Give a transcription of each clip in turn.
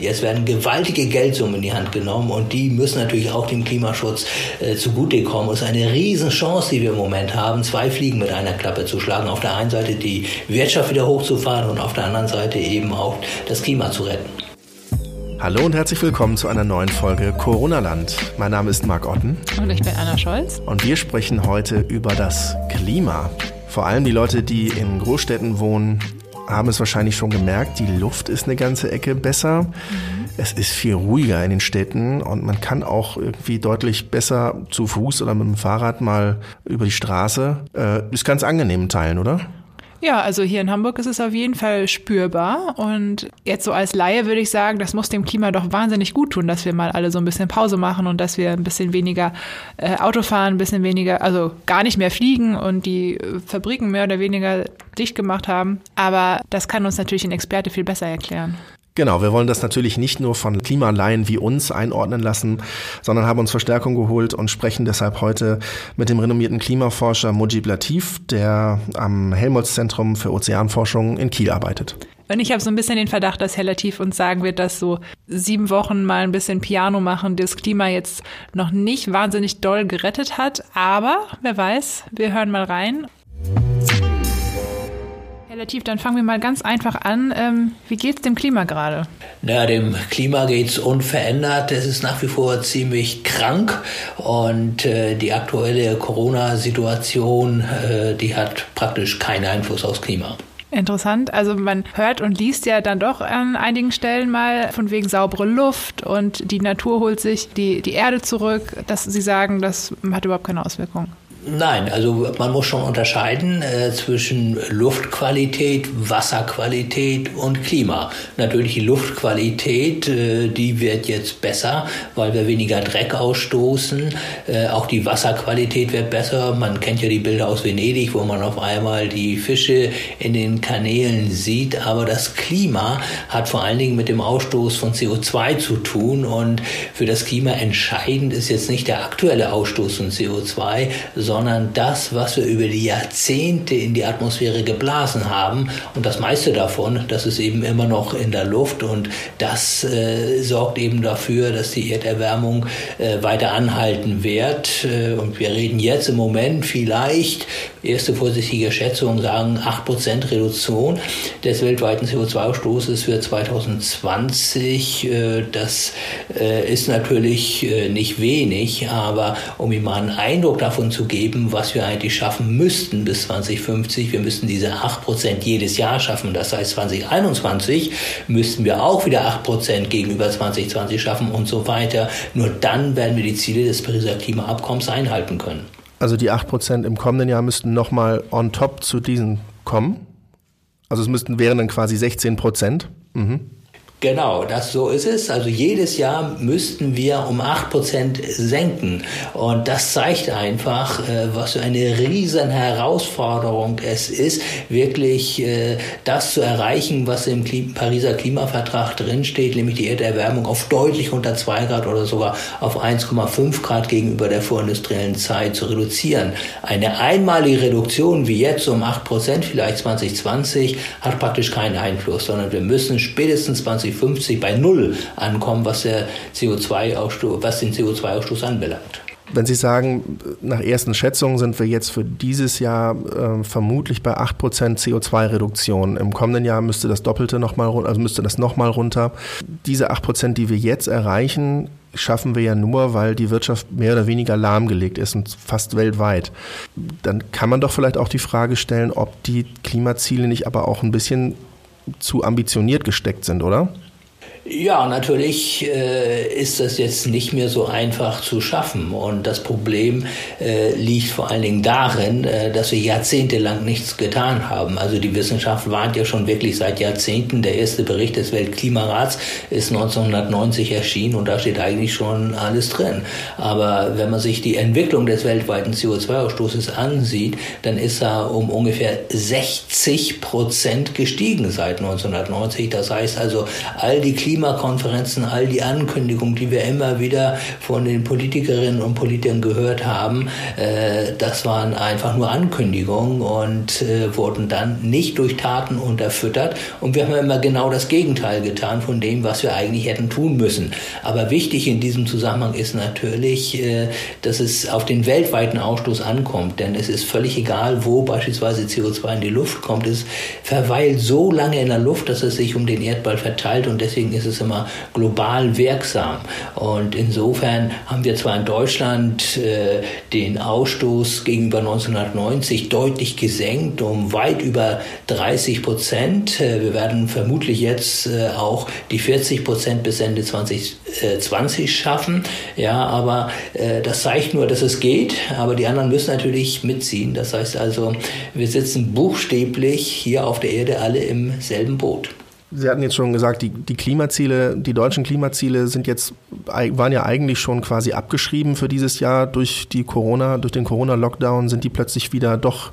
Jetzt werden gewaltige Geldsummen in die Hand genommen und die müssen natürlich auch dem Klimaschutz äh, zugutekommen. Es ist eine Riesenchance, die wir im Moment haben, zwei Fliegen mit einer Klappe zu schlagen. Auf der einen Seite die Wirtschaft wieder hochzufahren und auf der anderen Seite eben auch das Klima zu retten. Hallo und herzlich willkommen zu einer neuen Folge Corona-Land. Mein Name ist Marc Otten. Und ich bin Anna Scholz. Und wir sprechen heute über das Klima. Vor allem die Leute, die in Großstädten wohnen, haben es wahrscheinlich schon gemerkt, die Luft ist eine ganze Ecke besser. Mhm. Es ist viel ruhiger in den Städten und man kann auch irgendwie deutlich besser zu Fuß oder mit dem Fahrrad mal über die Straße. Äh, ist ganz angenehm in Teilen, oder? Ja, also hier in Hamburg ist es auf jeden Fall spürbar. Und jetzt so als Laie würde ich sagen, das muss dem Klima doch wahnsinnig gut tun, dass wir mal alle so ein bisschen Pause machen und dass wir ein bisschen weniger äh, Auto fahren, ein bisschen weniger, also gar nicht mehr fliegen und die äh, Fabriken mehr oder weniger dicht gemacht haben. Aber das kann uns natürlich ein Experte viel besser erklären. Genau, wir wollen das natürlich nicht nur von Klimalaien wie uns einordnen lassen, sondern haben uns Verstärkung geholt und sprechen deshalb heute mit dem renommierten Klimaforscher Mujib Latif, der am Helmholtz-Zentrum für Ozeanforschung in Kiel arbeitet. Und ich habe so ein bisschen den Verdacht, dass Herr Latif uns sagen wird, dass so sieben Wochen mal ein bisschen Piano machen das Klima jetzt noch nicht wahnsinnig doll gerettet hat. Aber wer weiß, wir hören mal rein Relativ, dann fangen wir mal ganz einfach an. Ähm, wie geht es dem Klima gerade? Na, dem Klima geht es unverändert. Es ist nach wie vor ziemlich krank und äh, die aktuelle Corona-Situation, äh, die hat praktisch keinen Einfluss aufs Klima. Interessant. Also man hört und liest ja dann doch an einigen Stellen mal von wegen saubere Luft und die Natur holt sich die, die Erde zurück, dass Sie sagen, das hat überhaupt keine Auswirkungen. Nein, also man muss schon unterscheiden äh, zwischen Luftqualität, Wasserqualität und Klima. Natürlich die Luftqualität, äh, die wird jetzt besser, weil wir weniger Dreck ausstoßen. Äh, auch die Wasserqualität wird besser. Man kennt ja die Bilder aus Venedig, wo man auf einmal die Fische in den Kanälen sieht. Aber das Klima hat vor allen Dingen mit dem Ausstoß von CO2 zu tun. Und für das Klima entscheidend ist jetzt nicht der aktuelle Ausstoß von CO2, sondern das, was wir über die Jahrzehnte in die Atmosphäre geblasen haben. Und das meiste davon, das ist eben immer noch in der Luft und das äh, sorgt eben dafür, dass die Erderwärmung äh, weiter anhalten wird. Äh, und wir reden jetzt im Moment vielleicht, erste vorsichtige Schätzungen sagen 8% Reduktion des weltweiten CO2-Ausstoßes für 2020. Äh, das äh, ist natürlich nicht wenig, aber um Ihnen mal einen Eindruck davon zu geben, geben, was wir eigentlich schaffen müssten bis 2050. Wir müssten diese 8% jedes Jahr schaffen. Das heißt, 2021 müssten wir auch wieder 8% gegenüber 2020 schaffen und so weiter. Nur dann werden wir die Ziele des Pariser Klimaabkommens einhalten können. Also die 8% im kommenden Jahr müssten nochmal on top zu diesen kommen? Also es müssten wären dann quasi 16 Mhm. Genau, das so ist es. Also jedes Jahr müssten wir um acht Prozent senken. Und das zeigt einfach, äh, was für eine riesen Herausforderung es ist, wirklich äh, das zu erreichen, was im Pariser Klimavertrag drinsteht, nämlich die Erderwärmung auf deutlich unter zwei Grad oder sogar auf 1,5 Grad gegenüber der vorindustriellen Zeit zu reduzieren. Eine einmalige Reduktion wie jetzt um acht Prozent, vielleicht 2020, hat praktisch keinen Einfluss, sondern wir müssen spätestens 20 2050 bei Null ankommen, was, der CO2 was den CO2-Ausstoß anbelangt. Wenn Sie sagen, nach ersten Schätzungen sind wir jetzt für dieses Jahr äh, vermutlich bei 8% CO2-Reduktion. Im kommenden Jahr müsste das Doppelte nochmal runter, also müsste das nochmal runter. Diese 8%, die wir jetzt erreichen, schaffen wir ja nur, weil die Wirtschaft mehr oder weniger lahmgelegt ist und fast weltweit. Dann kann man doch vielleicht auch die Frage stellen, ob die Klimaziele nicht aber auch ein bisschen zu ambitioniert gesteckt sind, oder? Ja, natürlich äh, ist das jetzt nicht mehr so einfach zu schaffen. Und das Problem äh, liegt vor allen Dingen darin, äh, dass wir jahrzehntelang nichts getan haben. Also die Wissenschaft warnt ja schon wirklich seit Jahrzehnten. Der erste Bericht des Weltklimarats ist 1990 erschienen und da steht eigentlich schon alles drin. Aber wenn man sich die Entwicklung des weltweiten CO2-Ausstoßes ansieht, dann ist er um ungefähr 60 Prozent gestiegen seit 1990. Das heißt also, all die Klima Klimakonferenzen, all die Ankündigungen, die wir immer wieder von den Politikerinnen und Politikern gehört haben, äh, das waren einfach nur Ankündigungen und äh, wurden dann nicht durch Taten unterfüttert. Und wir haben immer genau das Gegenteil getan von dem, was wir eigentlich hätten tun müssen. Aber wichtig in diesem Zusammenhang ist natürlich, äh, dass es auf den weltweiten Ausstoß ankommt. Denn es ist völlig egal, wo beispielsweise CO2 in die Luft kommt. Es verweilt so lange in der Luft, dass es sich um den Erdball verteilt und deswegen ist es immer global wirksam. Und insofern haben wir zwar in Deutschland äh, den Ausstoß gegenüber 1990 deutlich gesenkt, um weit über 30 Prozent. Äh, wir werden vermutlich jetzt äh, auch die 40 Prozent bis Ende 2020 schaffen. Ja, aber äh, das zeigt nur, dass es geht. Aber die anderen müssen natürlich mitziehen. Das heißt also, wir sitzen buchstäblich hier auf der Erde alle im selben Boot. Sie hatten jetzt schon gesagt, die, die Klimaziele, die deutschen Klimaziele sind jetzt, waren ja eigentlich schon quasi abgeschrieben für dieses Jahr durch die Corona, durch den Corona-Lockdown sind die plötzlich wieder doch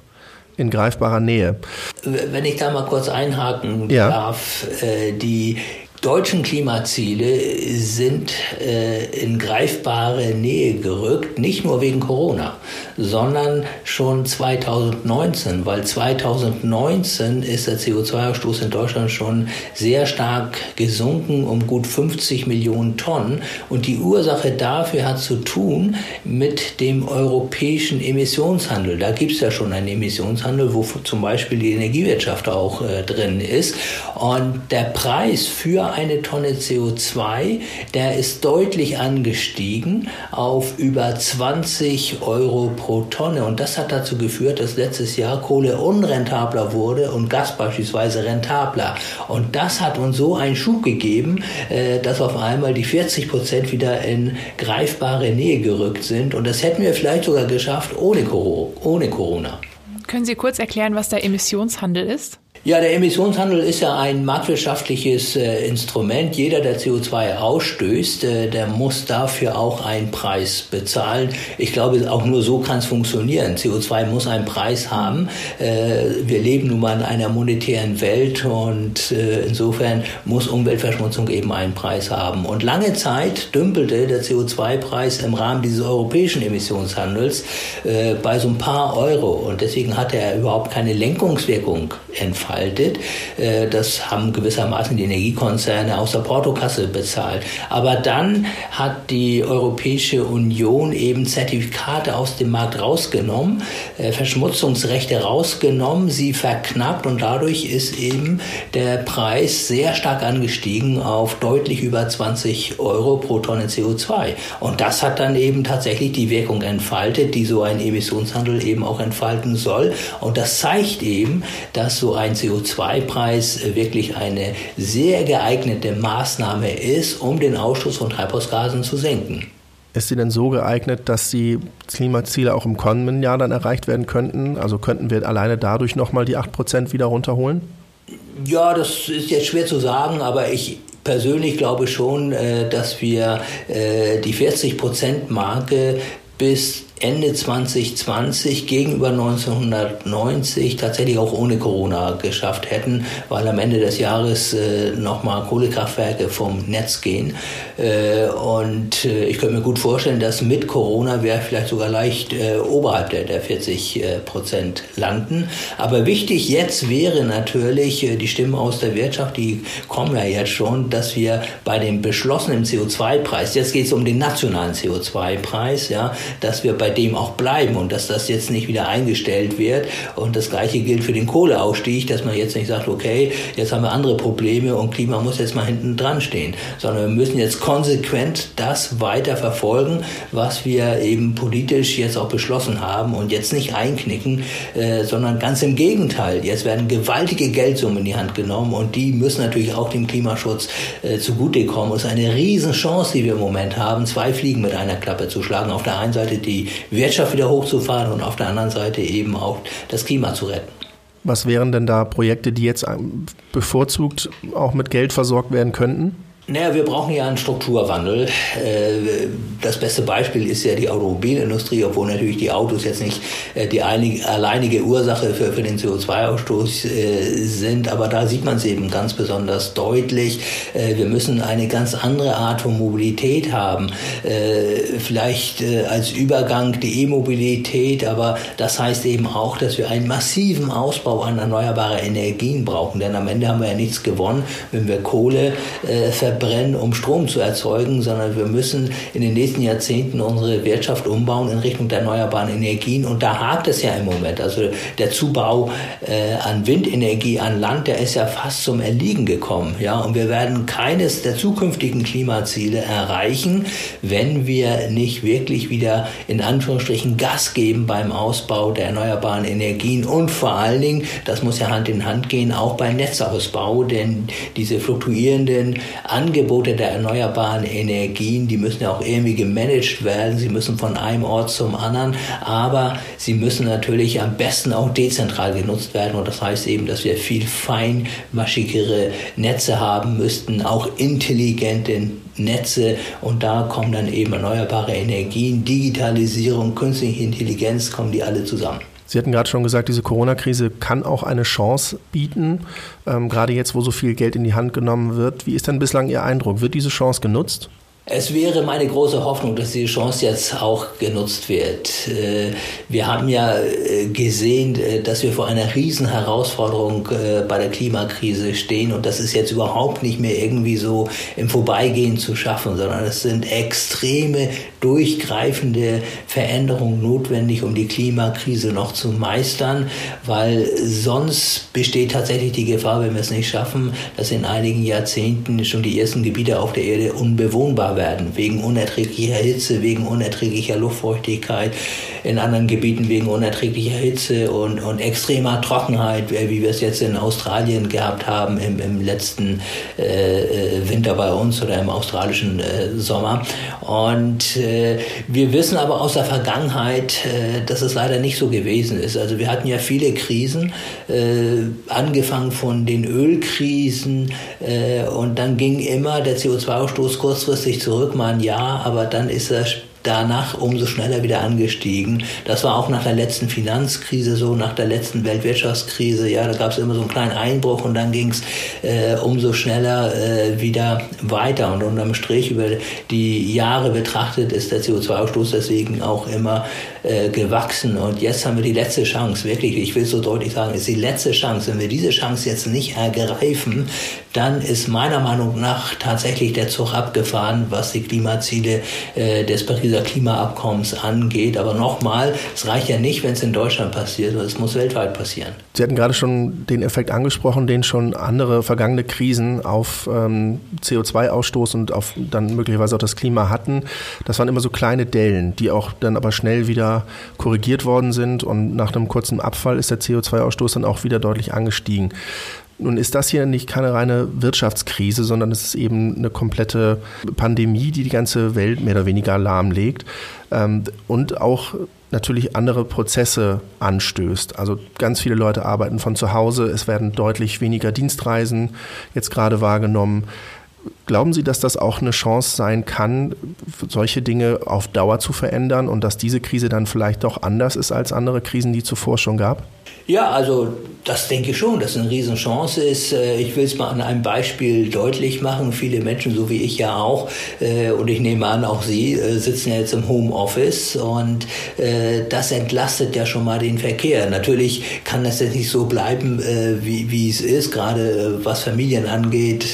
in greifbarer Nähe. Wenn ich da mal kurz einhaken ja. darf, äh, die deutschen Klimaziele sind äh, in greifbare Nähe gerückt, nicht nur wegen Corona, sondern schon 2019, weil 2019 ist der CO2-Ausstoß in Deutschland schon sehr stark gesunken um gut 50 Millionen Tonnen. Und die Ursache dafür hat zu tun mit dem europäischen Emissionshandel. Da gibt es ja schon einen Emissionshandel, wo zum Beispiel die Energiewirtschaft auch äh, drin ist. Und der Preis für eine Tonne CO2, der ist deutlich angestiegen auf über 20 Euro pro Tonne. Und das hat dazu geführt, dass letztes Jahr Kohle unrentabler wurde und Gas beispielsweise rentabler. Und das hat uns so einen Schub gegeben, äh, dass auf einmal die 40 Prozent wieder in greifbare Nähe gerückt sind. Und das hätten wir vielleicht sogar geschafft ohne Corona. Können Sie kurz erklären, was der Emissionshandel ist? Ja, der Emissionshandel ist ja ein marktwirtschaftliches äh, Instrument. Jeder, der CO2 ausstößt, äh, der muss dafür auch einen Preis bezahlen. Ich glaube, auch nur so kann es funktionieren. CO2 muss einen Preis haben. Äh, wir leben nun mal in einer monetären Welt und äh, insofern muss Umweltverschmutzung eben einen Preis haben. Und lange Zeit dümpelte der CO2-Preis im Rahmen dieses europäischen Emissionshandels äh, bei so ein paar Euro. Und deswegen hatte er überhaupt keine Lenkungswirkung entfaltet gestaltet. Äh, das haben gewissermaßen die Energiekonzerne aus der Portokasse bezahlt. Aber dann hat die Europäische Union eben Zertifikate aus dem Markt rausgenommen, äh, Verschmutzungsrechte rausgenommen, sie verknappt und dadurch ist eben der Preis sehr stark angestiegen auf deutlich über 20 Euro pro Tonne CO2. Und das hat dann eben tatsächlich die Wirkung entfaltet, die so ein Emissionshandel eben auch entfalten soll. Und das zeigt eben, dass so ein CO2-Preis wirklich eine sehr geeignete Maßnahme ist, um den Ausstoß von Treibhausgasen zu senken. Ist sie denn so geeignet, dass die Klimaziele auch im kommenden Jahr dann erreicht werden könnten? Also könnten wir alleine dadurch nochmal die 8% wieder runterholen? Ja, das ist jetzt schwer zu sagen, aber ich persönlich glaube schon, äh, dass wir äh, die 40-Prozent-Marke bis Ende 2020 gegenüber 1990 tatsächlich auch ohne Corona geschafft hätten, weil am Ende des Jahres äh, nochmal Kohlekraftwerke vom Netz gehen. Äh, und äh, ich könnte mir gut vorstellen, dass mit Corona wir vielleicht sogar leicht äh, oberhalb der, der 40 äh, Prozent landen. Aber wichtig jetzt wäre natürlich äh, die Stimmen aus der Wirtschaft, die kommen ja jetzt schon, dass wir bei dem beschlossenen CO2-Preis, jetzt geht es um den nationalen CO2-Preis, ja, dass wir bei bei dem auch bleiben und dass das jetzt nicht wieder eingestellt wird. Und das Gleiche gilt für den Kohleausstieg, dass man jetzt nicht sagt, okay, jetzt haben wir andere Probleme und Klima muss jetzt mal hinten dran stehen, sondern wir müssen jetzt konsequent das weiter verfolgen, was wir eben politisch jetzt auch beschlossen haben und jetzt nicht einknicken, äh, sondern ganz im Gegenteil. Jetzt werden gewaltige Geldsummen in die Hand genommen und die müssen natürlich auch dem Klimaschutz äh, zugutekommen. Es ist eine Riesenchance, die wir im Moment haben, zwei Fliegen mit einer Klappe zu schlagen. Auf der einen Seite die Wirtschaft wieder hochzufahren und auf der anderen Seite eben auch das Klima zu retten. Was wären denn da Projekte, die jetzt bevorzugt auch mit Geld versorgt werden könnten? Naja, wir brauchen ja einen Strukturwandel. Äh, das beste Beispiel ist ja die Automobilindustrie, obwohl natürlich die Autos jetzt nicht äh, die alleinige Ursache für, den CO2-Ausstoß äh, sind, aber da sieht man es eben ganz besonders deutlich. Wir müssen eine ganz andere Art von Mobilität haben. Vielleicht als Übergang die E-Mobilität, aber das heißt eben auch, dass wir einen massiven Ausbau an erneuerbare Energien brauchen, denn am Ende haben wir ja nichts gewonnen, wenn wir Kohle verbrennen verbrennen, um Strom zu erzeugen, sondern wir müssen in den nächsten Jahrzehnten unsere Wirtschaft umbauen in Richtung der erneuerbaren Energien. Und da hakt es ja im Moment. Also der Zubau äh, an Windenergie an Land, der ist ja fast zum Erliegen gekommen. Ja, und wir werden keines der zukünftigen Klimaziele erreichen, wenn wir nicht wirklich wieder in Anführungsstrichen Gas geben beim Ausbau der erneuerbaren Energien und vor allen Dingen, das muss ja Hand in Hand gehen, auch beim Netzausbau, denn diese fluktuierenden An Angebote der erneuerbaren Energien, die müssen ja auch irgendwie gemanagt werden. Sie müssen von einem Ort zum anderen, aber sie müssen natürlich am besten auch dezentral genutzt werden. Und das heißt eben, dass wir viel feinmaschigere Netze haben müssten, auch intelligente Netze und da kommen dann eben erneuerbare Energien, Digitalisierung, künstliche Intelligenz, kommen die alle zusammen. Sie hatten gerade schon gesagt, diese Corona-Krise kann auch eine Chance bieten, ähm, gerade jetzt, wo so viel Geld in die Hand genommen wird. Wie ist denn bislang Ihr Eindruck? Wird diese Chance genutzt? Es wäre meine große Hoffnung, dass diese Chance jetzt auch genutzt wird. Äh, wir haben ja äh, gesehen, äh, dass wir vor einer riesen Herausforderung bei der Klimakrise stehen und das ist jetzt überhaupt nicht mehr irgendwie so im Vorbeigehen zu schaffen, sondern es sind extreme, durchgreifende Veränderungen notwendig, um die Klimakrise noch zu meistern, weil sonst besteht tatsächlich die Gefahr, wenn wir es nicht schaffen, dass in einigen Jahrzehnten schon die ersten Gebiete auf der Erde unbewohnbar werden, wegen unerträglicher Hitze, wegen unerträglicher Luftfeuchtigkeit, in anderen Gebieten wegen unerträglicher Hitze und, und extremer Trockenheit, wie wir es jetzt in Australien gehabt haben im, im letzten äh, äh, Winter bei uns oder im australischen äh, Sommer. Und äh, wir wissen aber aus der Vergangenheit, äh, dass es leider nicht so gewesen ist. Also wir hatten ja viele Krisen, äh, angefangen von den Ölkrisen und dann ging immer der CO2-Ausstoß kurzfristig zurück, mal ein Jahr, aber dann ist er danach umso schneller wieder angestiegen. Das war auch nach der letzten Finanzkrise so, nach der letzten Weltwirtschaftskrise. Ja, da gab es immer so einen kleinen Einbruch und dann ging es äh, umso schneller äh, wieder weiter. Und unterm Strich über die Jahre betrachtet ist der CO2-Ausstoß deswegen auch immer äh, gewachsen. Und jetzt haben wir die letzte Chance, wirklich, ich will so deutlich sagen, ist die letzte Chance. Wenn wir diese Chance jetzt nicht ergreifen, dann ist meiner Meinung nach tatsächlich der Zug abgefahren, was die Klimaziele äh, des Pariser Klimaabkommens angeht. Aber nochmal, es reicht ja nicht, wenn es in Deutschland passiert, es muss weltweit passieren. Sie hatten gerade schon den Effekt angesprochen, den schon andere vergangene Krisen auf ähm, CO2-Ausstoß und auf dann möglicherweise auch das Klima hatten. Das waren immer so kleine Dellen, die auch dann aber schnell wieder korrigiert worden sind und nach einem kurzen Abfall ist der CO2-Ausstoß dann auch wieder deutlich angestiegen. Nun ist das hier nicht keine reine Wirtschaftskrise, sondern es ist eben eine komplette Pandemie, die die ganze Welt mehr oder weniger lahmlegt ähm, und auch natürlich andere Prozesse anstößt. Also ganz viele Leute arbeiten von zu Hause, es werden deutlich weniger Dienstreisen jetzt gerade wahrgenommen. Glauben Sie, dass das auch eine Chance sein kann, solche Dinge auf Dauer zu verändern und dass diese Krise dann vielleicht doch anders ist als andere Krisen, die zuvor schon gab? Ja, also das denke ich schon, dass es eine Riesenchance ist. Äh, ich will es mal an einem Beispiel deutlich machen. Viele Menschen, so wie ich ja auch, äh, und ich nehme an, auch Sie, äh, sitzen ja jetzt im Homeoffice und das entlastet ja schon mal den Verkehr. Natürlich kann das jetzt nicht so bleiben, wie, wie es ist, gerade was Familien angeht,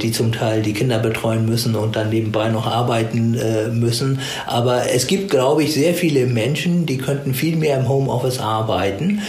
die zum Teil die Kinder betreuen müssen und dann nebenbei noch arbeiten müssen. Aber es gibt, glaube ich, sehr viele Menschen, die könnten viel mehr im Homeoffice arbeiten.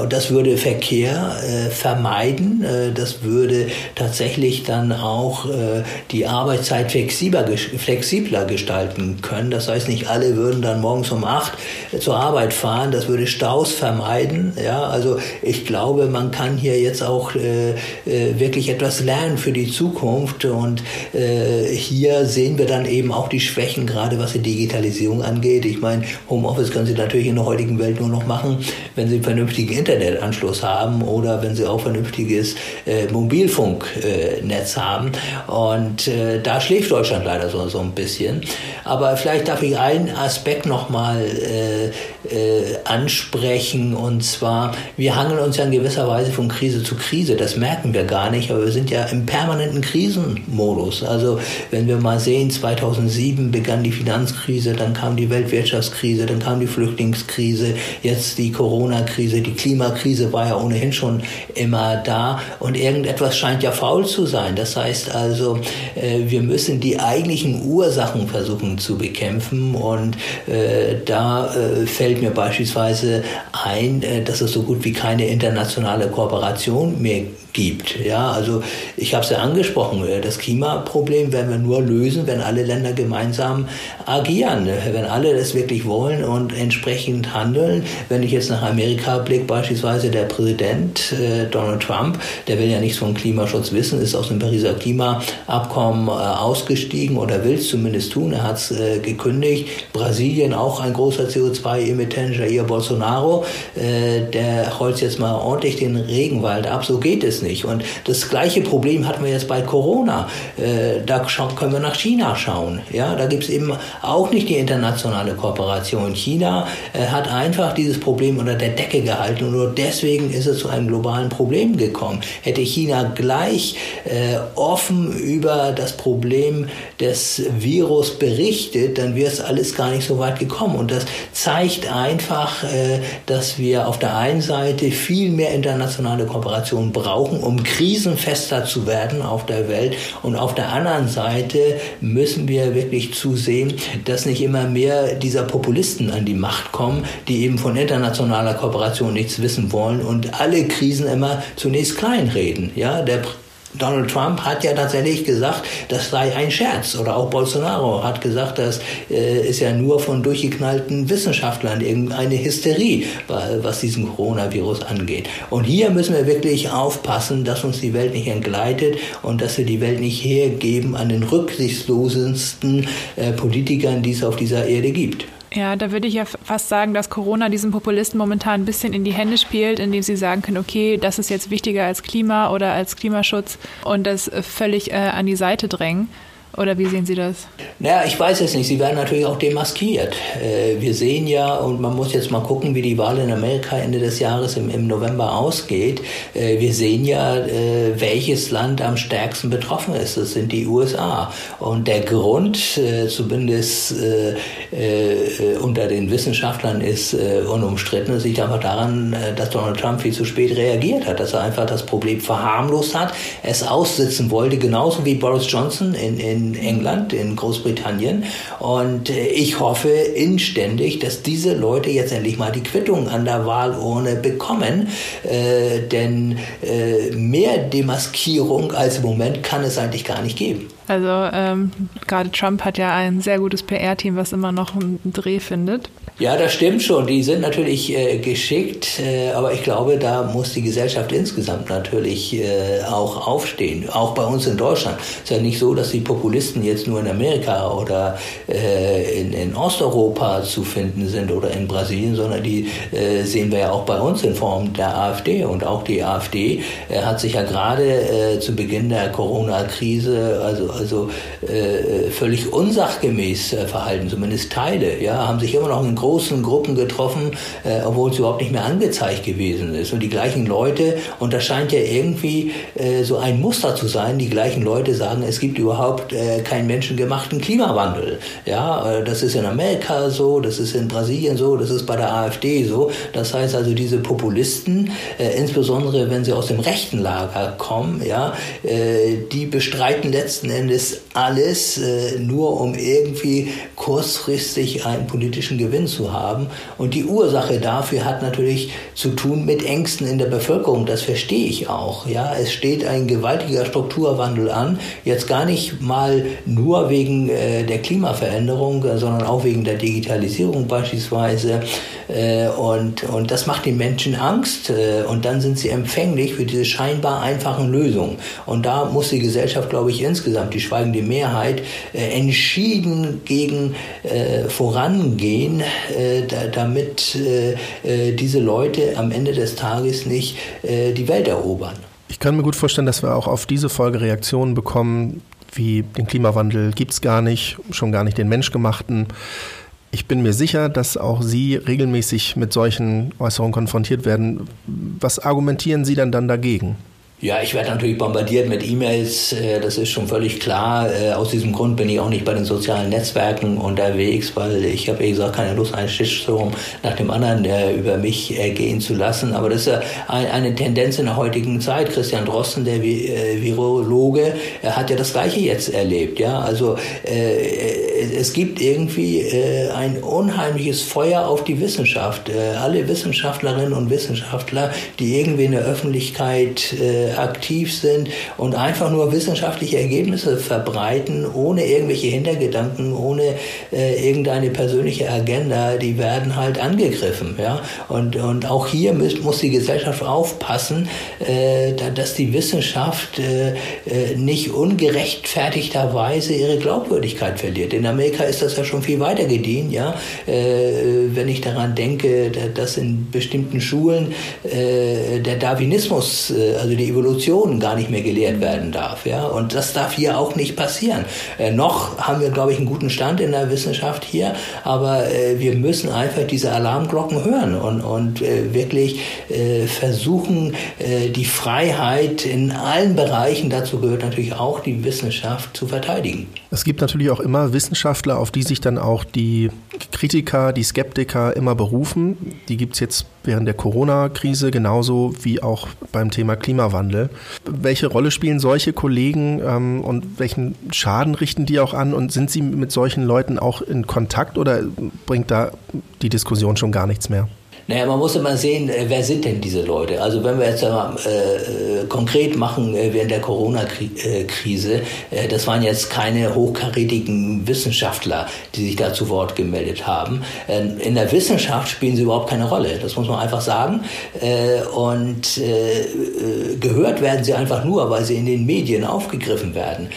Und das würde Verkehr äh, vermeiden. Äh, das würde tatsächlich dann auch äh, die Arbeitszeit flexibler, flexibler gestalten können. Das heißt, nicht alle würden dann morgens um acht zur Arbeit fahren. Das würde Staus vermeiden. Ja, also ich glaube, man kann hier jetzt auch äh, äh, wirklich etwas lernen für die Zukunft Zukunft. Und äh, hier sehen wir dann eben auch die Schwächen, gerade was die Digitalisierung angeht. Ich meine, Homeoffice können Sie natürlich in der heutigen Welt nur noch machen, wenn Sie einen vernünftigen Internetanschluss haben oder wenn Sie auch vernünftiges äh, Mobilfunknetz haben. Und äh, da schläft Deutschland leider so, so ein bisschen. Aber vielleicht darf ich einen Aspekt nochmal äh, äh, ansprechen. Und zwar, wir hangeln uns ja in gewisser Weise von Krise zu Krise. Das merken wir gar nicht, aber wir sind ja im permanenten Krisenmodus. Also wenn wir mal sehen, 2007 begann die Finanzkrise, dann kam die Weltwirtschaftskrise, dann kam die Flüchtlingskrise, jetzt die Corona-Krise, die Klimakrise war ja ohnehin schon immer da. Und irgendetwas scheint ja faul zu sein. Das heißt also, äh, wir müssen die eigentlichen Ursachen versuchen zu bekämpfen. Und äh, da äh, fällt mir beispielsweise ein, äh, dass es so gut wie keine internationale Kooperation mehr gibt. Ja, also ich habe es ja angesprochen, äh, das Klimaproblem werden wir nur lösen, wenn alle Länder gemeinsam agieren, wenn alle das wirklich wollen und entsprechend handeln. Wenn ich jetzt nach Amerika blicke, beispielsweise der Präsident äh, Donald Trump, der will ja nichts vom Klimaschutz wissen, ist aus dem Pariser Klimaabkommen äh, ausgestiegen oder will es zumindest tun. Er hat es äh, gekündigt. Brasilien auch ein großer CO2-Emittent, Jair Bolsonaro, äh, der holzt jetzt mal ordentlich den Regenwald ab. So geht es nicht. Und das gleiche Problem hatten wir jetzt bei Corona. Äh, da können wir nach China schauen. Ja, da gibt es eben auch nicht die internationale Kooperation. China äh, hat einfach dieses Problem unter der Decke gehalten und nur deswegen ist es zu einem globalen Problem gekommen. Hätte China gleich äh, offen über das Problem des Virus berichtet, dann wäre es alles gar nicht so weit gekommen. Und das zeigt einfach, äh, dass wir auf der einen Seite viel mehr internationale Kooperation brauchen brauchen, um krisenfester zu werden auf der Welt. Und auf der anderen Seite müssen wir wirklich zusehen, dass nicht immer mehr dieser Populisten an die Macht kommen, die eben von internationaler Kooperation nichts wissen wollen und alle Krisen immer zunächst kleinreden. Ja, der Donald Trump hat ja tatsächlich gesagt, das sei ein Scherz. Oder auch Bolsonaro hat gesagt, das äh, ist ja nur von durchgeknallten Wissenschaftlern irgendeine Hysterie, was diesen Coronavirus angeht. Und hier müssen wir wirklich aufpassen, dass uns die Welt nicht entgleitet und dass wir die Welt nicht hergeben an den rücksichtslosesten äh, Politikern, die es auf dieser Erde gibt. Ja, da würde ich ja fast sagen, dass Corona diesen Populisten momentan ein bisschen in die Hände spielt, indem sie sagen können, okay, das ist jetzt wichtiger als Klima oder als Klimaschutz und das völlig äh, an die Seite drängen. Oder wie sehen Sie das? Naja, ich weiß es nicht. Sie werden natürlich auch demaskiert. Äh, wir sehen ja, und man muss jetzt mal gucken, wie die Wahl in Amerika Ende des Jahres im, November ausgeht. Äh, wir sehen ja, äh, welches Land am stärksten betroffen ist. Das sind die USA. Und der Grund, zumindest unter den Wissenschaftlern, ist unumstritten. Es liegt einfach daran, dass Donald Trump viel zu spät reagiert hat, dass er einfach das Problem verharmlost hat, es aussitzen wollte, genauso wie Boris Johnson in, in in England, in Großbritannien. Und äh, ich hoffe inständig, dass diese Leute jetzt endlich mal die Quittung an der Wahlurne bekommen. Äh, denn äh, mehr Demaskierung als im Moment kann es eigentlich gar nicht geben. Also ähm, gerade Trump hat ja ein sehr gutes PR-Team, was immer noch einen Dreh findet. Ja, das stimmt schon. Die sind natürlich äh, geschickt, äh, aber ich glaube, da muss die Gesellschaft insgesamt natürlich äh, auch aufstehen. Auch bei uns in Deutschland. Es ist ja nicht so, dass die Populisten jetzt nur in Amerika oder äh, in, in, Osteuropa zu finden sind oder in Brasilien, sondern die äh, sehen wir ja auch bei uns in Form der AfD. Und auch die AfD äh, hat sich ja gerade zu Beginn der Corona-Krise also, also völlig unsachgemäß verhalten, zumindest Teile. Ja, haben sich immer noch in großen Gruppen getroffen, äh, obwohl es überhaupt nicht mehr angezeigt gewesen ist. Und die gleichen Leute, und das scheint ja irgendwie äh, so ein Muster zu sein, die gleichen Leute sagen, es gibt überhaupt äh, keinen menschengemachten Klimawandel. Ja, äh, das ist in Amerika so, das ist in Brasilien so, das ist bei der AfD so. Das heißt also, diese Populisten, äh, insbesondere wenn sie aus dem rechten Lager kommen, ja, äh, die bestreiten letzten Endes alles äh, nur um irgendwie kurzfristig einen politischen Gewinn zu haben. Und die Ursache dafür hat natürlich zu tun mit Ängsten in der Bevölkerung. Das verstehe ich auch. Ja, es steht ein gewaltiger Strukturwandel an. Jetzt gar nicht mal nur wegen äh, der Klimaveränderung, sondern auch wegen der Digitalisierung beispielsweise. Äh, und, und das macht den Menschen Angst. Äh, und dann sind sie empfänglich für diese scheinbar einfachen Lösungen. Und da muss die Gesellschaft, glaube ich, insgesamt, die schweigende Mehrheit, äh, entschieden gegen vorangehen, da, damit diese Leute am Ende des Tages nicht die Welt erobern. Ich kann mir gut vorstellen, dass wir auch auf diese Folge Reaktionen bekommen, wie den Klimawandel gibt es gar nicht, schon gar nicht den menschgemachten. Ich bin mir sicher, dass auch Sie regelmäßig mit solchen Äußerungen konfrontiert werden. Was argumentieren Sie dann dann dagegen? Ja, ich werde natürlich bombardiert mit E-Mails, äh, das ist schon völlig klar. Äh, aus diesem Grund bin ich auch nicht bei den sozialen Netzwerken unterwegs, weil ich habe, wie gesagt, keine Lust, einen Shitstorm nach dem anderen äh, über mich gehen zu lassen. Aber das ist ja eine Tendenz in der heutigen Zeit. Christian Drosten, der Virologe, hat ja das Gleiche jetzt erlebt. Ja, also es gibt irgendwie ein unheimliches Feuer auf die Wissenschaft. Alle Wissenschaftlerinnen und Wissenschaftler, die irgendwie in der Öffentlichkeit aktiv sind und einfach nur wissenschaftliche Ergebnisse verbreiten, ohne irgendwelche Hintergedanken, ohne äh, irgendeine persönliche Agenda, die werden halt angegriffen. Ja? Und, und auch hier muss, muss die Gesellschaft aufpassen, äh, dass die Wissenschaft äh, äh, nicht ungerechtfertigterweise ihre Glaubwürdigkeit verliert. In Amerika ist das ja schon viel weiter gedient, ja. Äh, wenn ich daran denke, dass in bestimmten Schulen äh, der Darwinismus, also die Evolution Evolution gar nicht mehr gelehrt werden darf. Ja? Und das darf hier auch nicht passieren. Äh, noch haben wir, glaube ich, einen guten Stand in der Wissenschaft hier, aber äh, wir müssen einfach diese Alarmglocken hören und, und äh, wirklich äh, versuchen, äh, die Freiheit in allen Bereichen, dazu gehört natürlich auch die Wissenschaft, zu verteidigen. Es gibt natürlich auch immer Wissenschaftler, auf die sich dann auch die Kritiker, die Skeptiker immer berufen. Die gibt es jetzt während der Corona-Krise genauso wie auch beim Thema Klimawandel. Welche Rolle spielen solche Kollegen ähm, und welchen Schaden richten die auch an? Und sind Sie mit solchen Leuten auch in Kontakt oder bringt da die Diskussion schon gar nichts mehr? Naja, man muss immer sehen, äh, wer sind denn diese Leute? Also wenn wir jetzt mal äh, konkret machen äh, während der Corona-Krise, äh, das waren jetzt keine hochkarätigen Wissenschaftler, die sich da zu Wort gemeldet haben. Ähm, in der Wissenschaft spielen sie überhaupt keine Rolle, das muss man einfach sagen. Äh, und äh, gehört werden sie einfach nur, weil sie in den Medien aufgegriffen werden.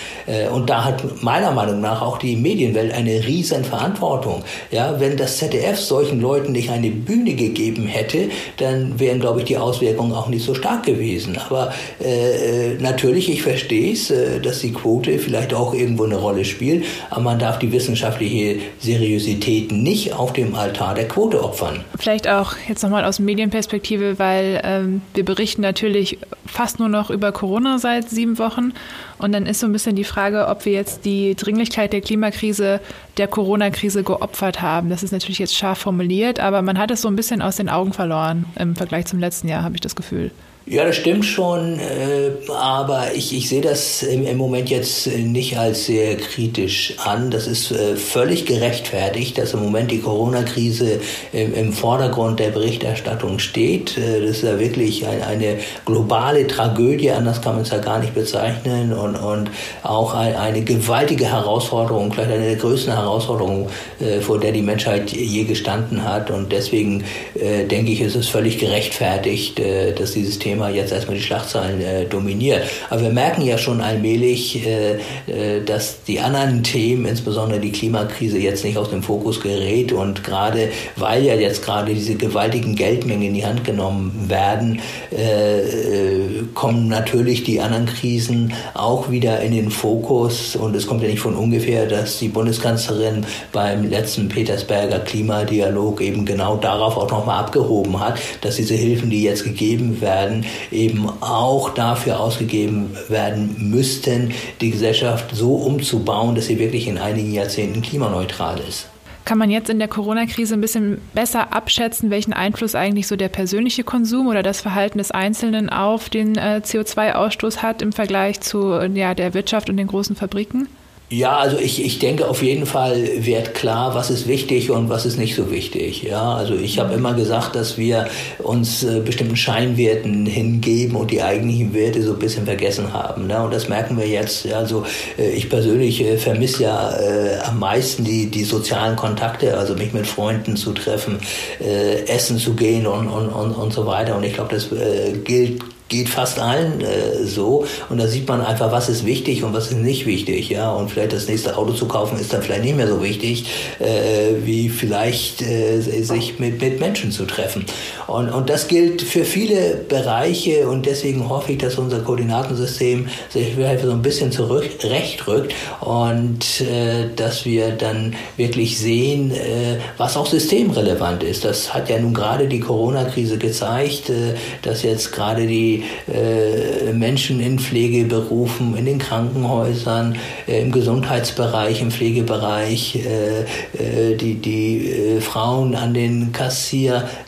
und da hat meiner Meinung nach auch die Medienwelt eine riesen Verantwortung. Ja, wenn das ZDF solchen Leuten nicht eine Bühne gegeben gegeben hätte, dann wären, glaube ich, die Auswirkungen auch nicht so stark gewesen. Aber äh, natürlich, ich verstehe es, äh, dass die Quote vielleicht auch irgendwo eine Rolle spielt, aber man darf die wissenschaftliche Seriosität nicht auf dem Altar der Quote opfern. Vielleicht auch jetzt nochmal aus Medienperspektive, weil ähm, wir berichten natürlich fast nur noch über Corona seit sieben Wochen. Und dann ist so ein bisschen die Frage, ob wir jetzt die Dringlichkeit der Klimakrise der Corona-Krise geopfert haben. Das ist natürlich jetzt scharf formuliert, aber man hat es so ein bisschen aus den Augen verloren im Vergleich zum letzten Jahr, habe ich das Gefühl. Ja, das stimmt schon, äh, aber ich, ich sehe das im, Moment jetzt nicht als sehr kritisch an. Das ist äh, völlig gerechtfertigt, dass im Moment die Corona-Krise im, Vordergrund der Berichterstattung steht. Äh, das ist ja wirklich ein, eine globale Tragödie, anders kann man es ja gar nicht bezeichnen und, und auch ein, eine gewaltige Herausforderung, vielleicht eine der größten Herausforderungen, äh, vor der die Menschheit je gestanden hat. Und deswegen äh, denke ich, ist es völlig gerechtfertigt, äh, dass dieses Thema Thema jetzt erstmal die Schlagzeilen äh, dominiert. Aber wir merken ja schon allmählich, äh, äh, dass die anderen Themen, insbesondere die Klimakrise, jetzt nicht aus dem Fokus gerät. Und gerade weil ja jetzt gerade diese gewaltigen Geldmengen in die Hand genommen werden, äh, äh, kommen natürlich die anderen Krisen auch wieder in den Fokus. Und es kommt ja nicht von ungefähr, dass die Bundeskanzlerin beim letzten Petersberger Klimadialog eben genau darauf auch nochmal abgehoben hat, dass diese Hilfen, die jetzt gegeben werden, eben auch dafür ausgegeben werden müssten, die Gesellschaft so umzubauen, dass sie wirklich in einigen Jahrzehnten klimaneutral ist. Kann man jetzt in der Corona-Krise ein bisschen besser abschätzen, welchen Einfluss eigentlich so der persönliche Konsum oder das Verhalten des Einzelnen auf den äh, CO2-Ausstoß hat im Vergleich zu ja, der Wirtschaft und den großen Fabriken? Ja, also ich, ich denke auf jeden Fall wird klar, was ist wichtig und was ist nicht so wichtig. Ja, also ich habe immer gesagt, dass wir uns äh, bestimmten Scheinwerten hingeben und die eigentlichen Werte so ein bisschen vergessen haben. Ne? Und das merken wir jetzt. Ja, also äh, ich persönlich äh, vermisse ja äh, am meisten die, die sozialen Kontakte, also mich mit Freunden zu treffen, äh, essen zu gehen und, und, und, und so weiter. Und ich glaube, das äh, gilt geht fast allen äh, so. Und da sieht man einfach, was ist wichtig und was ist nicht wichtig, ja. Und vielleicht das nächste Auto zu kaufen ist dann vielleicht nicht mehr so wichtig, äh, wie vielleicht äh, sich mit, mit Menschen zu treffen. Und, und das gilt für viele Bereiche und deswegen hoffe ich, dass unser Koordinatensystem sich so ein bisschen zurück recht rückt und äh, dass wir dann wirklich sehen, äh, was auch systemrelevant ist. Das hat ja nun gerade die Corona-Krise gezeigt, äh, dass jetzt gerade die äh, Menschen in Pflegeberufen, in den Krankenhäusern, äh, im Gesundheitsbereich, im Pflegebereich, äh, äh die, die äh, Frauen an den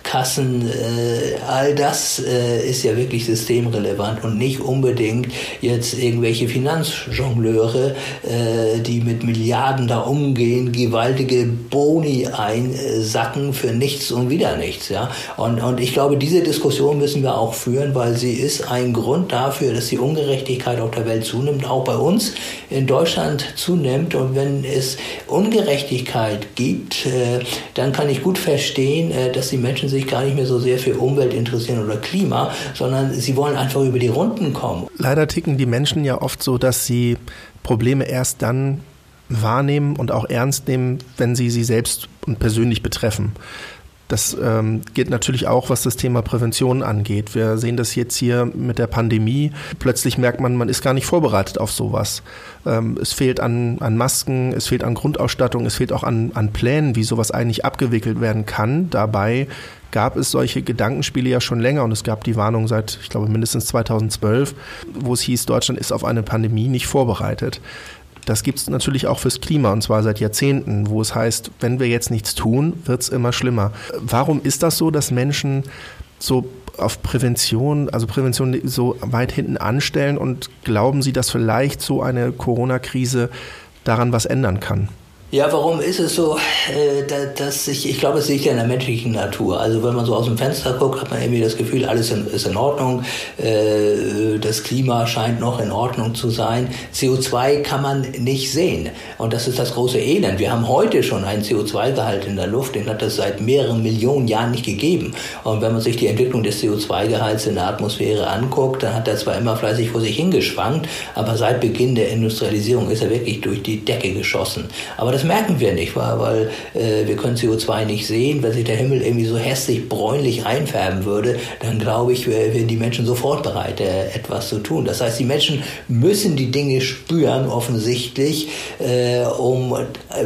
Kassierkassen, äh, all das ist ja wirklich systemrelevant und nicht unbedingt jetzt irgendwelche Finanzjongleure, die mit Milliarden da umgehen, gewaltige Boni einsacken für nichts und wieder nichts. Ja? Und, und ich glaube, diese Diskussion müssen wir auch führen, weil sie ist ein Grund dafür, dass die Ungerechtigkeit auf der Welt zunimmt, auch bei uns in Deutschland zunimmt. Und wenn es Ungerechtigkeit gibt, äh, dann kann ich gut verstehen, äh, dass die Menschen sich gar nicht mehr so sehr für Umwelt interessieren oder Klima, sondern sie wollen einfach über die Runden kommen. Leider ticken die Menschen ja oft so, dass sie Probleme erst dann wahrnehmen und auch ernst nehmen, wenn sie sie selbst und persönlich betreffen. Das ähm, geht natürlich auch, was das Thema Prävention angeht. Wir sehen das jetzt hier mit der Pandemie. Plötzlich merkt man, man ist gar nicht vorbereitet auf sowas. Ähm, es fehlt an, an Masken, es fehlt an Grundausstattung, es fehlt auch an, an Plänen, wie sowas eigentlich abgewickelt werden kann. Dabei gab es solche Gedankenspiele ja schon länger und es gab die Warnung seit, ich glaube, mindestens 2012, wo es hieß, Deutschland ist auf eine Pandemie nicht vorbereitet. Das gibt es natürlich auch fürs Klima und zwar seit Jahrzehnten, wo es heißt, wenn wir jetzt nichts tun, wird es immer schlimmer. Warum ist das so, dass Menschen so auf Prävention, also Prävention so weit hinten anstellen und glauben Sie, dass vielleicht so eine Corona-Krise daran was ändern kann? Ja, warum ist es so, äh, dass ich, ich glaube, es liegt ja in der menschlichen Natur. Also wenn man so aus dem Fenster guckt, hat man irgendwie das Gefühl, alles ist in Ordnung, äh, das Klima scheint noch in Ordnung zu sein. CO2 kann man nicht sehen. Und das ist das große Elend. Wir haben heute schon einen CO2-Gehalt in der Luft, den hat es seit mehreren Millionen Jahren nicht gegeben. Und wenn man sich die Entwicklung des CO2-Gehalts in der Atmosphäre anguckt, dann hat er zwar immer fleißig vor sich hingeschwankt, aber seit Beginn der Industrialisierung ist er wirklich durch die Decke geschossen. Aber das merken wir nicht, weil, äh, wir können CO2 nicht sehen. Wenn sich der Himmel irgendwie so hässlich bräunlich einfärben würde, dann glaube ich, wären die Menschen sofort bereit, äh, etwas zu tun. Das heißt, die Menschen müssen die Dinge spüren, offensichtlich, äh, um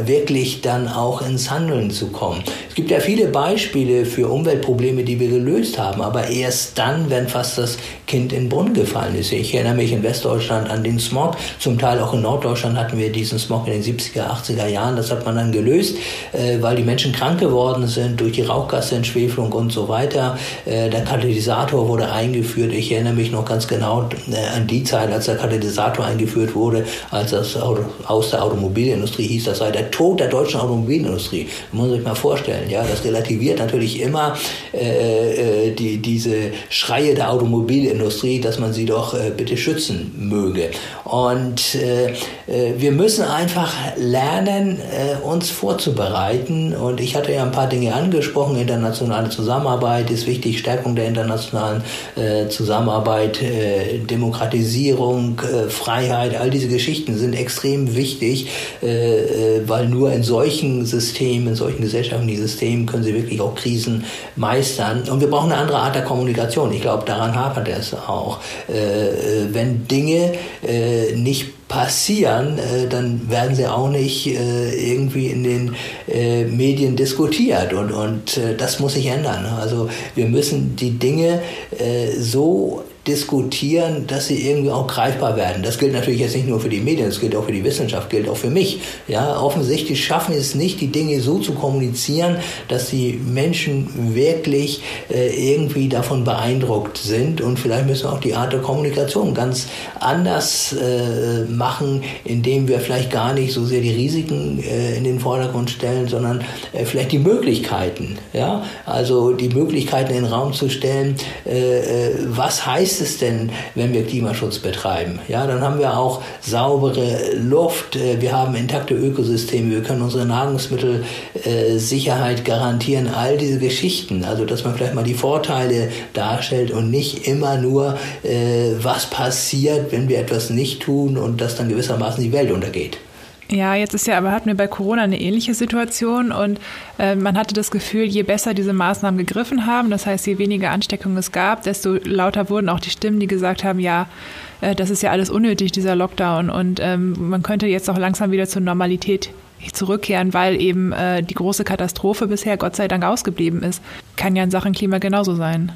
wirklich dann auch ins Handeln zu kommen. Es gibt ja viele Beispiele für Umweltprobleme, die wir gelöst haben, aber erst dann, wenn fast das Kind in den Brunnen gefallen ist. Ich erinnere mich in Westdeutschland an den Smog, zum Teil auch in Norddeutschland hatten wir diesen Smog in den 70er, 80er Jahren Jahren. Das hat man dann gelöst, äh, weil die Menschen krank geworden sind durch die Rauchgasentschwefelung und so weiter. Äh, der Katalysator wurde eingeführt. Ich erinnere mich noch ganz genau äh, an die Zeit, als der Katalysator eingeführt wurde, als das aus der Automobilindustrie hieß, das sei der Tod der deutschen Automobilindustrie. Das muss man sich mal vorstellen. Ja, das relativiert natürlich immer äh, die, diese Schreie der Automobilindustrie, dass man sie doch äh, bitte schützen möge. Und äh, wir müssen einfach lernen, äh, uns vorzubereiten. Und ich hatte ja ein paar Dinge angesprochen. Internationale Zusammenarbeit ist wichtig, Stärkung der internationalen äh, Zusammenarbeit, äh, Demokratisierung, äh, Freiheit, all diese Geschichten sind extrem wichtig, äh, äh, weil nur in solchen Systemen, in solchen gesellschaftlichen Systemen können sie wirklich auch Krisen meistern. Und wir brauchen eine andere Art der Kommunikation. Ich glaube, daran hapert es auch. wenn Dinge nicht passieren, äh, dann werden sie auch nicht äh, irgendwie in den äh, Medien diskutiert und, und das muss sich ändern. Also wir müssen die Dinge so diskutieren, dass sie irgendwie auch greifbar werden. Das gilt natürlich jetzt nicht nur für die Medien, das gilt auch für die Wissenschaft, gilt auch für mich. Ja, offensichtlich schaffen es nicht, die Dinge so zu kommunizieren, dass die Menschen wirklich äh, irgendwie davon beeindruckt sind und vielleicht müssen wir auch die Art der Kommunikation ganz anders äh, machen, indem wir vielleicht gar nicht so sehr die Risiken äh, in den Vordergrund stellen, sondern äh, vielleicht die Möglichkeiten. Ja, also die Möglichkeiten in den Raum zu stellen. Äh, äh, was heißt es denn, wenn wir Klimaschutz betreiben? Ja, dann haben wir auch saubere Luft, äh, wir haben intakte Ökosysteme, wir können unsere Nahrungsmittelsicherheit garantieren, all diese Geschichten. Also, dass man vielleicht mal die Vorteile darstellt und nicht immer nur, was passiert, wenn wir etwas nicht tun und dass dann gewissermaßen die Welt untergeht. Ja, jetzt ist ja, aber hatten wir bei Corona eine ähnliche Situation und äh, man hatte das Gefühl, je besser diese Maßnahmen gegriffen haben, das heißt, je weniger Ansteckungen es gab, desto lauter wurden auch die Stimmen, die gesagt haben, ja, äh, das ist ja alles unnötig, dieser Lockdown und ähm, man könnte jetzt auch langsam wieder zur Normalität zurückkehren, weil eben äh, die große Katastrophe bisher Gott sei Dank ausgeblieben ist. Kann ja in Sachen Klima genauso sein.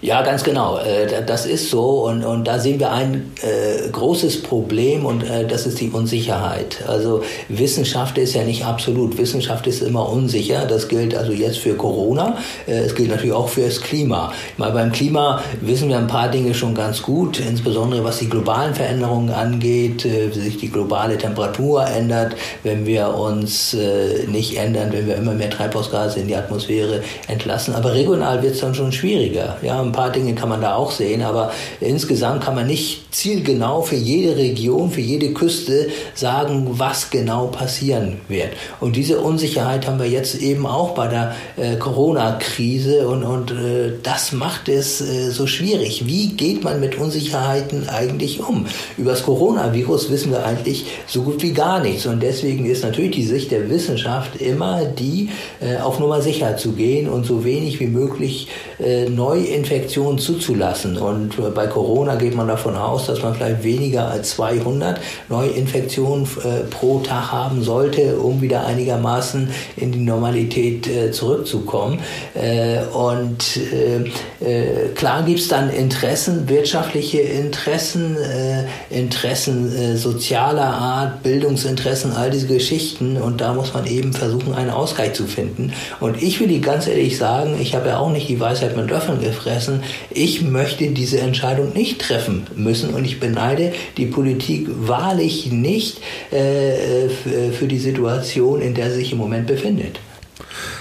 Ja, ganz genau. Äh, das ist so und, und da sehen wir ein äh, großes Problem und äh, das ist die Unsicherheit. Also Wissenschaft ist ja nicht absolut. Wissenschaft ist immer unsicher. Das gilt also jetzt für Corona. Es gilt natürlich auch für das Klima. Mal beim Klima wissen wir ein paar Dinge schon ganz gut, insbesondere was die globalen Veränderungen angeht, wie sich die globale Temperatur ändert, wenn wir uns nicht ändern, wenn wir immer mehr Treibhausgase in die Atmosphäre entlassen. Aber regional wird es dann schon schwieriger. Ja, ein paar Dinge kann man da auch sehen, aber insgesamt kann man nicht zielgenau für jede Region, für jede Küste sagen, was genau passieren wird. Und diese Unsicherheit haben wir jetzt eben auch bei der äh, Corona-Krise und, und äh, das macht es äh, so schwierig. Wie geht man mit Unsicherheiten eigentlich um? Über das Coronavirus wissen wir eigentlich so gut wie gar nichts und deswegen ist natürlich die Sicht der Wissenschaft immer die, äh, auf Nummer sicher zu gehen und so wenig wie möglich äh, Neuinfektionen Infektionen zuzulassen. Und äh, bei Corona geht man davon aus, dass man vielleicht weniger als 200 Neuinfektionen äh, pro Tag haben sollte, um wieder einigermaßen in die Normalität äh, zurückzukommen. und klar gibt es dann Interessen, wirtschaftliche Interessen, Interessen sozialer Art, Bildungsinteressen, all diese Geschichten. Und da muss man eben versuchen, einen Ausgleich zu finden. Und ich will die ganz ehrlich sagen, ich habe ja auch nicht die Weisheit mit Löffeln gefressen. Ich möchte diese Entscheidung nicht treffen müssen und ich beneide die Politik wahrlich nicht äh, für die Situation, in der sie sich im Moment befindet.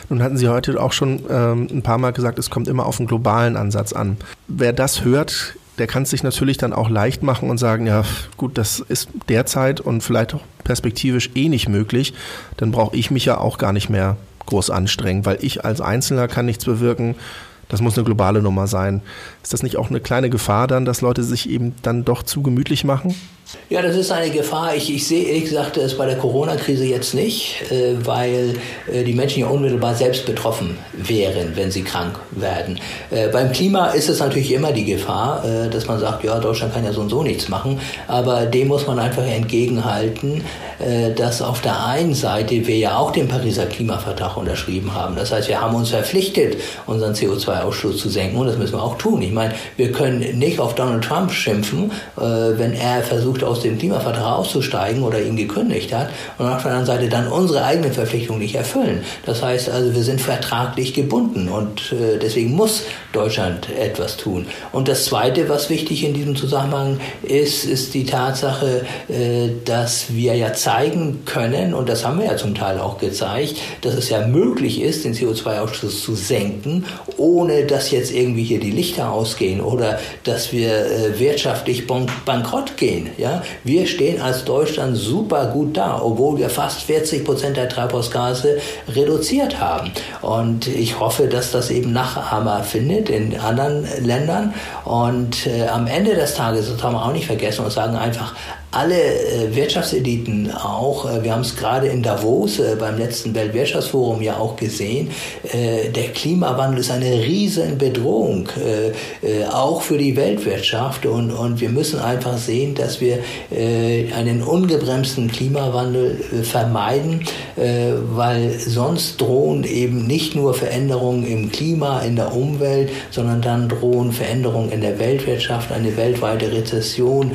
Nun hatten Sie heute auch schon ähm, ein paar Mal gesagt, es kommt immer auf einen globalen Ansatz an. Wer das hört, der kann es sich natürlich dann auch leicht machen und sagen, ja gut, das ist derzeit und vielleicht auch perspektivisch eh nicht möglich, dann brauche ich mich ja auch gar nicht mehr groß anstrengen, weil ich als Einzelner kann nichts bewirken. Das muss eine globale Nummer sein. Ist das nicht auch eine kleine Gefahr dann, dass Leute sich eben dann doch zu gemütlich machen? Ja, das ist eine Gefahr. Ich, ich sehe ehrlich gesagt es bei der Corona-Krise jetzt nicht, äh, weil äh, die Menschen ja unmittelbar selbst betroffen wären, wenn sie krank werden. Äh, beim Klima ist es natürlich immer die Gefahr, äh, dass man sagt, ja, Deutschland kann ja so und so nichts machen. Aber dem muss man einfach entgegenhalten, äh, dass auf der einen Seite wir ja auch den Pariser Klimavertrag unterschrieben haben. Das heißt, wir haben uns verpflichtet, unseren CO2-Ausstoß zu senken und das müssen wir auch tun. Ich meine, wir können nicht auf Donald Trump schimpfen, äh, wenn er versucht, aus dem Klimavertrag auszusteigen oder ihn gekündigt hat und auf der anderen Seite dann unsere eigenen Verpflichtungen nicht erfüllen. Das heißt also, wir sind vertraglich gebunden und äh, deswegen muss Deutschland etwas tun. Und das Zweite, was wichtig in diesem Zusammenhang ist, ist die Tatsache, äh, dass wir ja zeigen können, und das haben wir ja zum Teil auch gezeigt, dass es ja möglich ist, den CO2-Ausstoß zu senken, ohne dass jetzt irgendwie hier die Lichter ausgehen oder dass wir äh, wirtschaftlich bankrott gehen. Ja? Wir stehen als Deutschland super gut da, obwohl wir fast 40 Prozent der Treibhausgase reduziert haben. Und ich hoffe, dass das eben Nachahmer findet in anderen Ländern. Und äh, am Ende des Tages, das haben wir auch nicht vergessen, und sagen einfach, alle äh, Wirtschaftseliten auch, äh, wir haben es gerade in Davos äh, beim letzten Weltwirtschaftsforum ja auch gesehen, der Klimawandel ist eine riesen Bedrohung, auch für die Weltwirtschaft. Und, wir müssen einfach sehen, dass wir einen ungebremsten Klimawandel vermeiden, weil sonst drohen eben nicht nur Veränderungen im Klima, in der Umwelt, sondern dann drohen Veränderungen in der Weltwirtschaft, eine weltweite Rezession,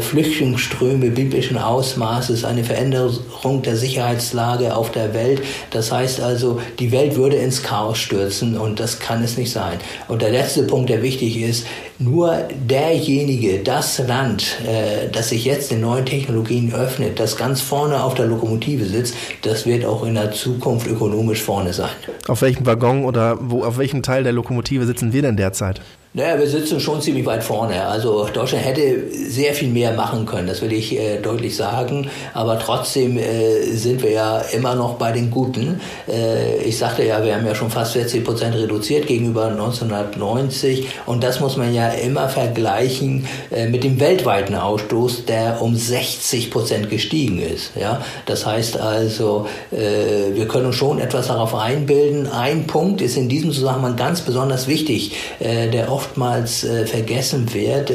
Flüchtlings Ströme biblischen Ausmaßes, eine Veränderung der Sicherheitslage auf der Welt. Das heißt also, die Welt würde ins Chaos stürzen und das kann es nicht sein. Und der letzte Punkt, der wichtig ist, nur derjenige, das Land, äh, das sich jetzt den neuen Technologien öffnet, das ganz vorne auf der Lokomotive sitzt, das wird auch in der Zukunft ökonomisch vorne sein. Auf welchem Waggon oder wo, auf welchem Teil der Lokomotive sitzen wir denn derzeit? Naja, wir sitzen schon ziemlich weit vorne. Also Deutschland hätte sehr viel mehr machen können, das will ich äh, deutlich sagen. Aber trotzdem äh, sind wir ja immer noch bei den Guten. Äh, ich sagte ja, wir haben ja schon fast 40 Prozent reduziert gegenüber 1990. Und das muss man ja immer vergleichen äh, mit dem weltweiten Ausstoß, der um 60 Prozent gestiegen ist. Ja, das heißt also, äh, wir können schon etwas darauf einbilden. Ein Punkt ist in diesem Zusammenhang ganz besonders wichtig. Äh, der oftmals vergessen wird,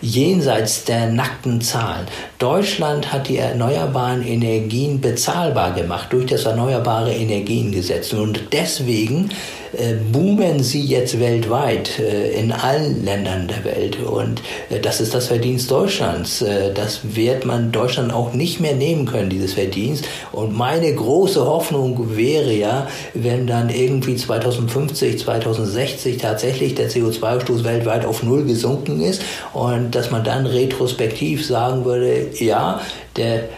jenseits der nackten Zahlen. Deutschland hat die erneuerbaren Energien bezahlbar gemacht durch das Erneuerbare Energiengesetz. Und deswegen boomen sie jetzt weltweit äh, in allen Ländern der Welt. Und äh, das ist das Verdienst Deutschlands. das wird man Deutschland auch nicht mehr nehmen können, dieses Verdienst. Und meine große Hoffnung wäre ja, wenn dann irgendwie 2050, 2060 tatsächlich der CO2-Ausstoß weltweit auf Null gesunken ist und dass man dann retrospektiv sagen würde, ja, der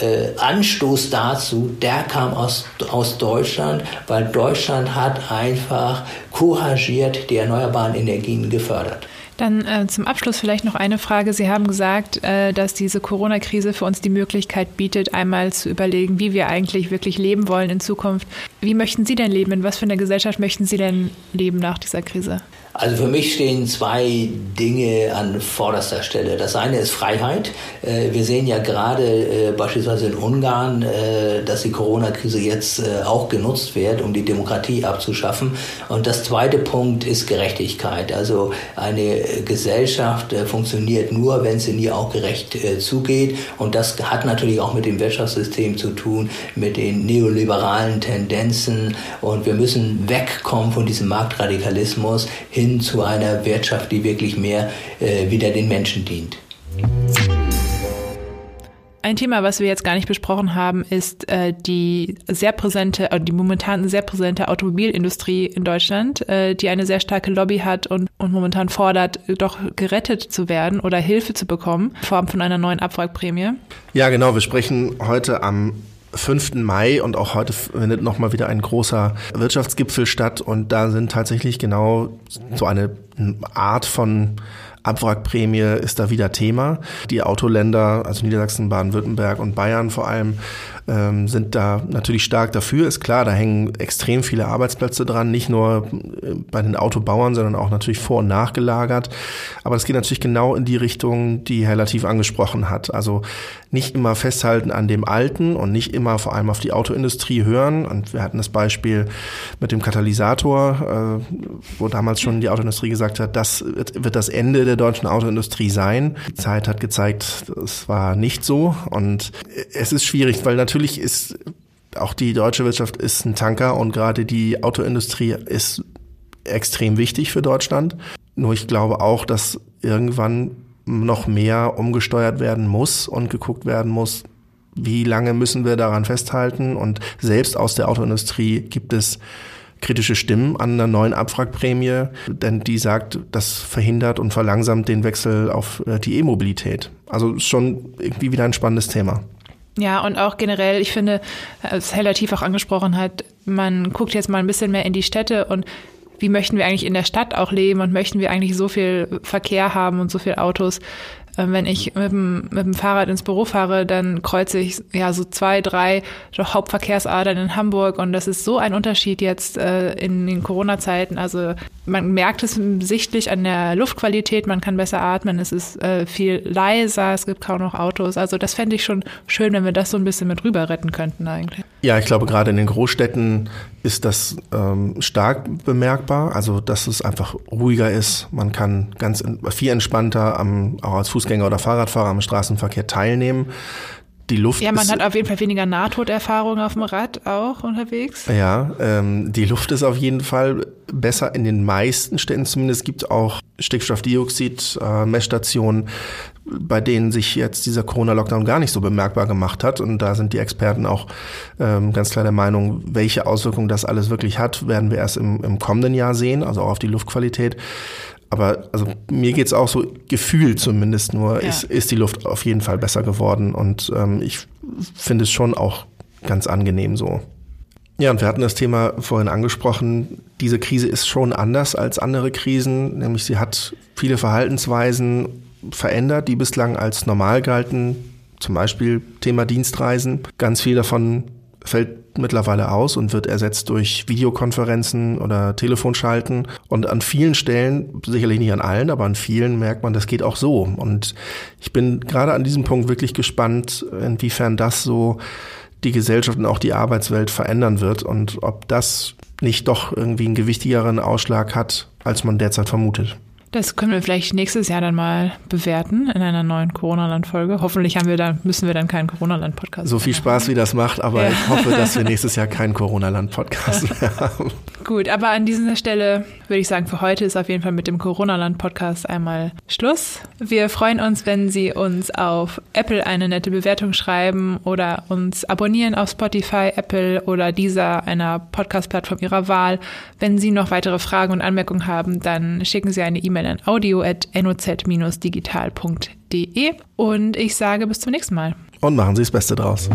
äh, Anstoß dazu, der kam aus, aus Deutschland, weil Deutschland hat einfach couragiert die erneuerbaren Energien gefördert. Dann äh, zum Abschluss vielleicht noch eine Frage. Sie haben gesagt, äh, dass diese Corona-Krise für uns die Möglichkeit bietet, einmal zu überlegen, wie wir eigentlich wirklich leben wollen in Zukunft. Wie möchten Sie denn leben? In was für einer Gesellschaft möchten Sie denn leben nach dieser Krise? Also für mich stehen zwei Dinge an vorderster Stelle. Das eine ist Freiheit. Äh, wir sehen ja gerade äh, beispielsweise in Ungarn, äh, dass die Corona-Krise jetzt auch genutzt wird, um die Demokratie abzuschaffen. Und das zweite Punkt ist Gerechtigkeit. Also eine Gesellschaft funktioniert nur, wenn sie ihr auch gerecht zugeht. Und das hat natürlich auch mit dem Wirtschaftssystem zu tun, mit den neoliberalen Tendenzen. Und wir müssen wegkommen von diesem Marktradikalismus hin hin zu einer Wirtschaft, die wirklich mehr äh, wieder den Menschen dient. Ein Thema, was wir jetzt gar nicht besprochen haben, ist äh, die sehr präsente, äh, die momentan sehr präsente Automobilindustrie in Deutschland, äh, die eine sehr starke Lobby hat und, und momentan fordert, doch gerettet zu werden oder Hilfe zu bekommen, in Form von einer neuen Abwrackprämie. Ja, genau. Wir sprechen heute am 5. Mai und auch heute findet nochmal wieder ein großer Wirtschaftsgipfel statt und da sind tatsächlich genau so eine Art von Abwrackprämie ist da wieder Thema. Die Autoländer, also Niedersachsen, Baden-Württemberg und Bayern vor allem, ähm, sind da natürlich stark dafür. Ist klar, da hängen extrem viele Arbeitsplätze dran, nicht nur äh, bei den Autobauern, sondern auch natürlich vor- und nachgelagert. Aber es geht natürlich genau in die Richtung, die Herr Latif angesprochen hat. Also nicht immer festhalten an dem Alten und nicht immer vor allem auf die Autoindustrie hören. Und wir hatten das Beispiel mit dem Katalysator, äh, wo damals schon die Autoindustrie gesagt hat, das wird das Ende der deutschen Autoindustrie sein. Die Zeit hat gezeigt, es war nicht so. Und es ist schwierig, weil natürlich natürlich ist auch die deutsche Wirtschaft ist ein Tanker und gerade die Autoindustrie ist extrem wichtig für Deutschland. Nur ich glaube auch, dass irgendwann noch mehr umgesteuert werden muss und geguckt werden muss, wie lange müssen wir daran festhalten. Und selbst aus der Autoindustrie gibt es kritische Stimmen an einer neuen Abwrackprämie, denn die sagt, das verhindert und verlangsamt den Wechsel auf äh, die E-Mobilität. Also schon irgendwie wieder ein spannendes Thema. Ja, und auch generell, ich finde, Heller Tief auch angesprochen hat, man guckt jetzt mal ein bisschen mehr in die Städte und wie möchten wir eigentlich in der Stadt auch leben und möchten wir eigentlich so viel Verkehr haben und so viel Autos, wenn ich mit dem, mit dem Fahrrad ins Büro fahre, dann kreuze ich ja so zwei, drei Hauptverkehrsadern in Hamburg und das ist so ein Unterschied jetzt äh, in den Corona-Zeiten. Also man merkt es sichtlich an der Luftqualität, man kann besser atmen, es ist äh, viel leiser, es gibt kaum noch Autos. Also das fände ich schon schön, wenn wir das so ein bisschen mit rüber retten könnten eigentlich. Ja, ich glaube, gerade in den Großstädten ist das ähm, stark bemerkbar. Also, dass es einfach ruhiger ist. Man kann ganz viel entspannter am, auch als Fußgänger oder Fahrradfahrer am Straßenverkehr teilnehmen. Die Luft ja, man ist, hat auf jeden Fall weniger Nahtoderfahrung auf dem Rad auch unterwegs. Ja, ähm, die Luft ist auf jeden Fall besser in den meisten Städten zumindest. Es gibt auch Stickstoffdioxid-Messstationen, äh, bei denen sich jetzt dieser Corona-Lockdown gar nicht so bemerkbar gemacht hat. Und da sind die Experten auch ähm, ganz klar der Meinung, welche Auswirkungen das alles wirklich hat, werden wir erst im, im kommenden Jahr sehen, also auch auf die Luftqualität. Aber also mir geht's auch so gefühlt zumindest nur, ja. ist, ist die Luft auf jeden Fall besser geworden. Und ähm, ich finde es schon auch ganz angenehm so. Ja, und wir hatten das Thema vorhin angesprochen. Diese Krise ist schon anders als andere Krisen, nämlich sie hat viele Verhaltensweisen verändert, die bislang als normal galten. Zum Beispiel Thema Dienstreisen. Ganz viel davon fällt mittlerweile aus und wird ersetzt durch Videokonferenzen oder Telefonschalten. Und an vielen Stellen, sicherlich nicht an allen, aber an vielen merkt man, das geht auch so. Und ich bin gerade an diesem Punkt wirklich gespannt, inwiefern das so die Gesellschaft und auch die Arbeitswelt verändern wird und ob das nicht doch irgendwie einen gewichtigeren Ausschlag hat, als man derzeit vermutet. Das können wir vielleicht nächstes Jahr dann mal bewerten in einer neuen Corona-Land-Folge. Hoffentlich haben wir dann, müssen wir dann keinen Corona-Land-Podcast So viel Spaß, wie das macht, aber ja. ich hoffe, dass wir nächstes Jahr keinen Corona-Land-Podcast mehr haben. Gut, aber an dieser Stelle würde ich sagen, für heute ist auf jeden Fall mit dem Corona-Land-Podcast einmal Schluss. Wir freuen uns, wenn Sie uns auf Apple eine nette Bewertung schreiben oder uns abonnieren auf Spotify, Apple oder dieser einer Podcast-Plattform Ihrer Wahl. Wenn Sie noch weitere Fragen und Anmerkungen haben, dann schicken Sie eine E-Mail an audio.noz-digital.de und ich sage bis zum nächsten Mal. Und machen Sie das Beste draus.